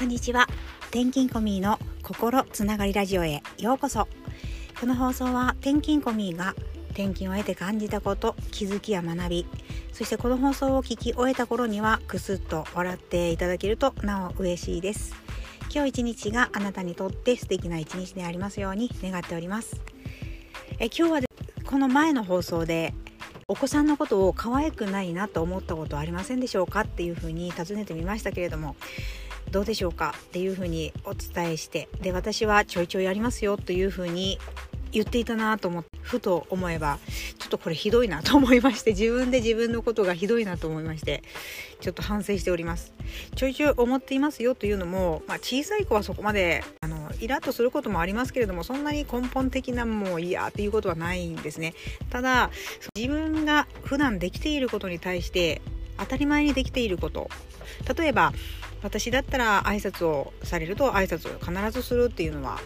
こんにちは。転勤コミーの心つながりラジオへ。ようこそ。この放送は転勤コミーが転勤を得て感じたこと気づきや学びそしてこの放送を聞き終えた頃にはクスッと笑っていただけるとなお嬉しいです。今日一日があなたにとって素敵な一日でありますように願っております。え今日はこの前の放送でお子さんのことを可愛くないなと思ったことはありませんでしょうか？っていうふうに尋ねてみましたけれどもどうでしょうかっていうふうにお伝えしてで私はちょいちょいやりますよというふうに言っていたなと思ってふと思えばちょっとこれひどいなと思いまして自分で自分のことがひどいなと思いましてちょっと反省しております。ちょいちょい思っていますよというのも、まあ、小さい子はそこまであのイラッとすることもありますけれどもそんなに根本的なもう嫌っていうことはないんですね。ただ自分が普段できていることに対して当たり前にできていること。例えば私だったら挨拶をされると挨拶を必ずするっていうのは、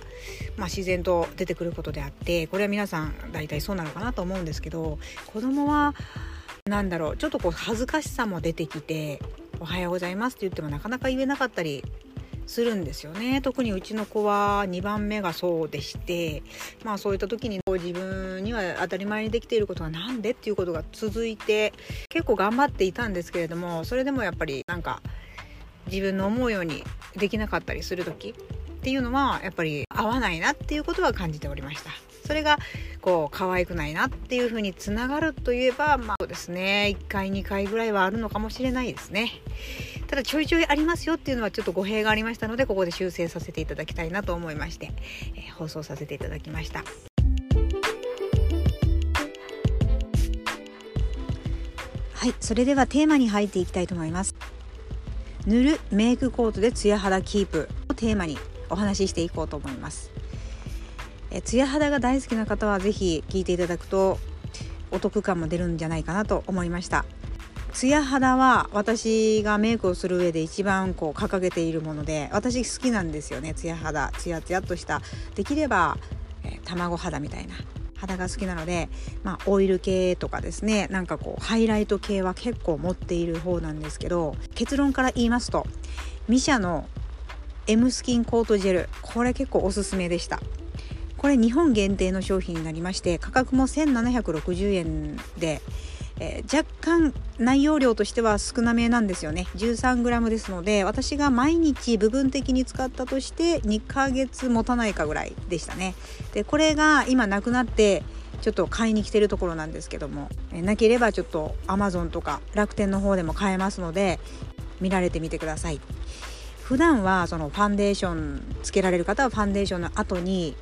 まあ、自然と出てくることであってこれは皆さん大体そうなのかなと思うんですけど子供は何だろうちょっとこう恥ずかしさも出てきて「おはようございます」って言ってもなかなか言えなかったりするんですよね。特にうちの子は2番目がそうでしてまあそういった時に自分には当たり前にできていることは何でっていうことが続いて結構頑張っていたんですけれどもそれでもやっぱりなんか自分の思うようにできなかったりする時っていうのはやっぱり合わないなっていうことは感じておりました。それがこう可愛くないなっていうふうにつながるといえばまあそうですね。1回2回ぐらいはあるのかもしれないですね。ただちょいちょいありますよっていうのはちょっと語弊がありましたのでここで修正させていただきたいなと思いまして、えー、放送させていただきました。はいそれではテーマに入っていきたいと思います。塗るメイクコートでツヤ肌キープをテーマにお話ししていこうと思います。えツヤ肌が大好きな方は是非聞いていただくとお得感も出るんじゃないかなと思いました。ツヤ肌は私がメイクをする上で一番こう掲げているもので私好きなんですよねツヤ肌。ツヤツヤっとした。できれば、え、卵肌みたいな。肌が好きなので、まあ、オイル系とかですねなんかこうハイライト系は結構持っている方なんですけど結論から言いますとミシャの M スキンコートジェルこれ結構おすすめでした。これ日本限定の商品になりまして価格も1760円でえー、若干内容量としては少なめなんですよね。13g ですので私が毎日部分的に使ったとして2ヶ月持たないかぐらいでしたね。でこれが今なくなってちょっと買いに来てるところなんですけども、えなければちょっと Amazon とか楽天の方でも買えますので見られてみてください。普段はそのファンデーションつけられる方はファンデーションの後に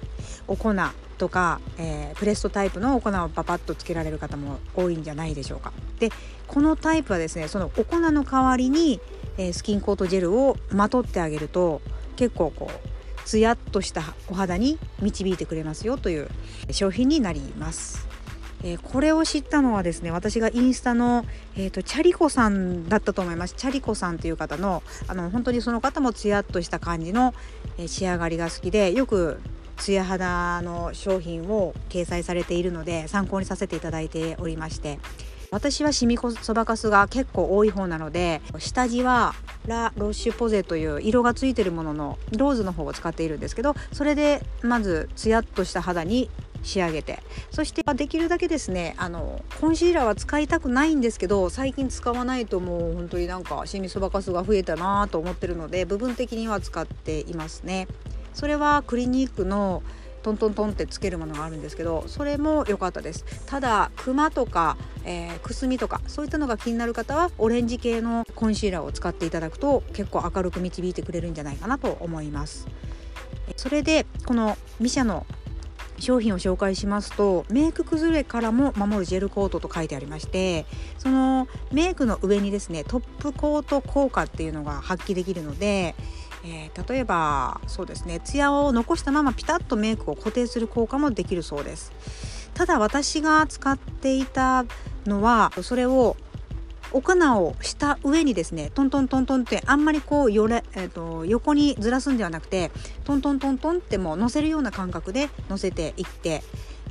お粉とか、えー、プレストタイプのお粉をパパッとつけられる方も多いんじゃないでしょうか。でこのタイプはですねそのお粉の代わりに、えー、スキンコートジェルをまとってあげると結構こうツヤっとしたお肌に導いてくれますよという商品になります。えー、これを知ったのはですね私がインスタの、えーと、チャリコさんだったと思いますチャリコさんという方のあの本当にその方もツヤっとした感じの、え、仕上がりが好きでよくツヤ肌の商品を掲載されているので参考にさせていただいておりまして私はシミそばかすが結構多い方なので下地はラ・ロッシュポゼという色がついてるもののローズの方を使っているんですけどそれでまずツヤっとした肌に仕上げてそしてできるだけですねあのコンシーラーは使いたくないんですけど最近使わないともう本当になんかシミそばかすが増えたなと思ってるので部分的には使っていますね。それはクリニックのトントントンってつけるものがあるんですけどそれも良かったです。ただクマとか、えー、くすみとかそういったのが気になる方はオレンジ系のコンシーラーを使っていただくと結構明るく導いてくれるんじゃないかなと思います。それでこのミシャの商品を紹介しますとメイク崩れからも守るジェルコートと書いてありましてそのメイクの上にですねトップコート効果っていうのが発揮できるのでえー、例えばそうですねツヤを残したままピタッとメイクを固定する効果もできるそうです。ただ私が使っていたのはそれをお粉をした上にですねトントントントンってあんまりこうよれ、えーと、横にずらすんではなくてトントントントンってもう乗せるような感覚で乗せていって、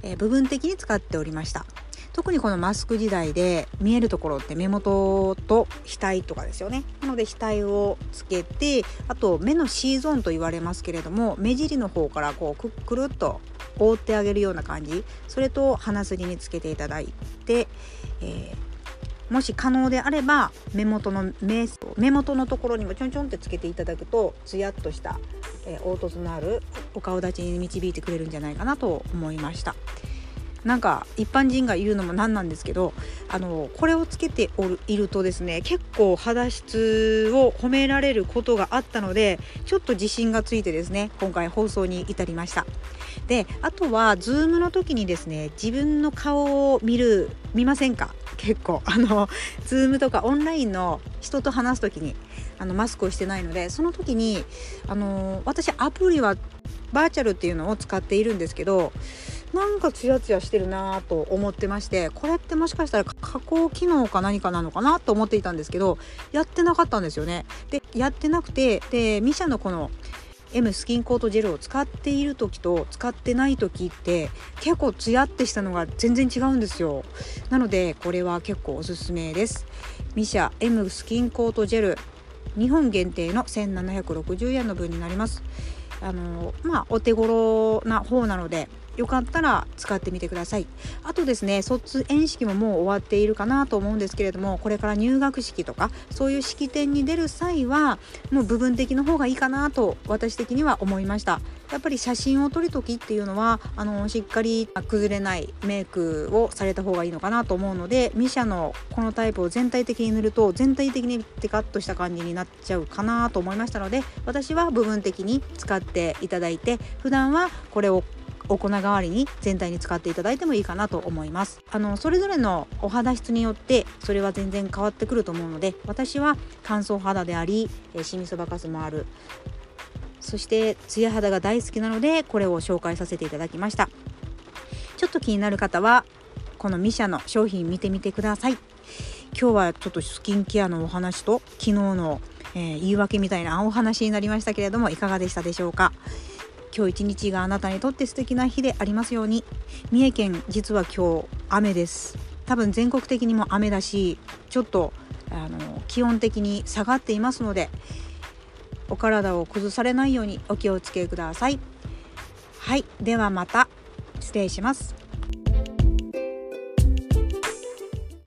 えー、部分的に使っておりました。特にこのマスク時代で見えるところって目元と額とかですよねなので額をつけてあと目の C ゾーンと言われますけれども目尻の方からこうくるっと覆ってあげるような感じそれと鼻筋につけていただいて、えー、もし可能であれば目元の目目元のところにもちょんちょんってつけていただくとツヤっとした、えー、凹凸のあるお顔立ちに導いてくれるんじゃないかなと思いました。なんか一般人が言うのもなんなんですけどあのこれをつけておるいるとですね結構肌質を褒められることがあったのでちょっと自信がついてですね今回放送に至りました。であとは Zoom の時にですね自分の顔を見る見ませんか？結構。あの Zoom とかオンラインの人と話す時にあのマスクをしてないのでその時にあの私アプリはバーチャルっていうのを使っているんですけどなんかツヤツヤしてるなぁと思ってましてこれってもしかしたら加工機能か何かなのかなと思っていたんですけどやってなかったんですよね。でやってなくてでミシャのこの M スキンコートジェルを使っている時と使ってない時って結構ツヤってしたのが全然違うんですよ。なのでこれは結構おすすめです。ミシャ M スキンコートジェル日本限定の1760円の分になります。あのまあお手頃な方なのでよかったら使ってみてください。あとですね卒園式ももう終わっているかなと思うんですけれどもこれから入学式とかそういう式典に出る際はもう部分的の方がいいかなと私的には思いました。やっぱり写真を撮る時っていうのはあのしっかり崩れないメイクをされた方がいいのかなと思うのでミシャのこのタイプを全体的に塗ると全体的にテカッとした感じになっちゃうかなと思いましたので私は部分的に使っていただいて普段はこれをお粉代わりに全体に使っていただいてもいいかなと思います。あのそれぞれのお肌質によってそれは全然変わってくると思うので私は乾燥肌でありシミそばかすもある。そしてツヤ肌が大好きなのでこれを紹介させていただきました。ちょっと気になる方はこのミシャの商品見てみてください。今日はちょっとスキンケアのお話と昨日の、えー、言い訳みたいなお話になりましたけれどもいかがでしたでしょうか？今日一日があなたにとって素敵な日でありますように。三重県実は今日雨です。多分全国的にも雨だしちょっとあの気温的に下がっていますのでお体を崩されないようにお気をつけください。はいではまた。失礼します。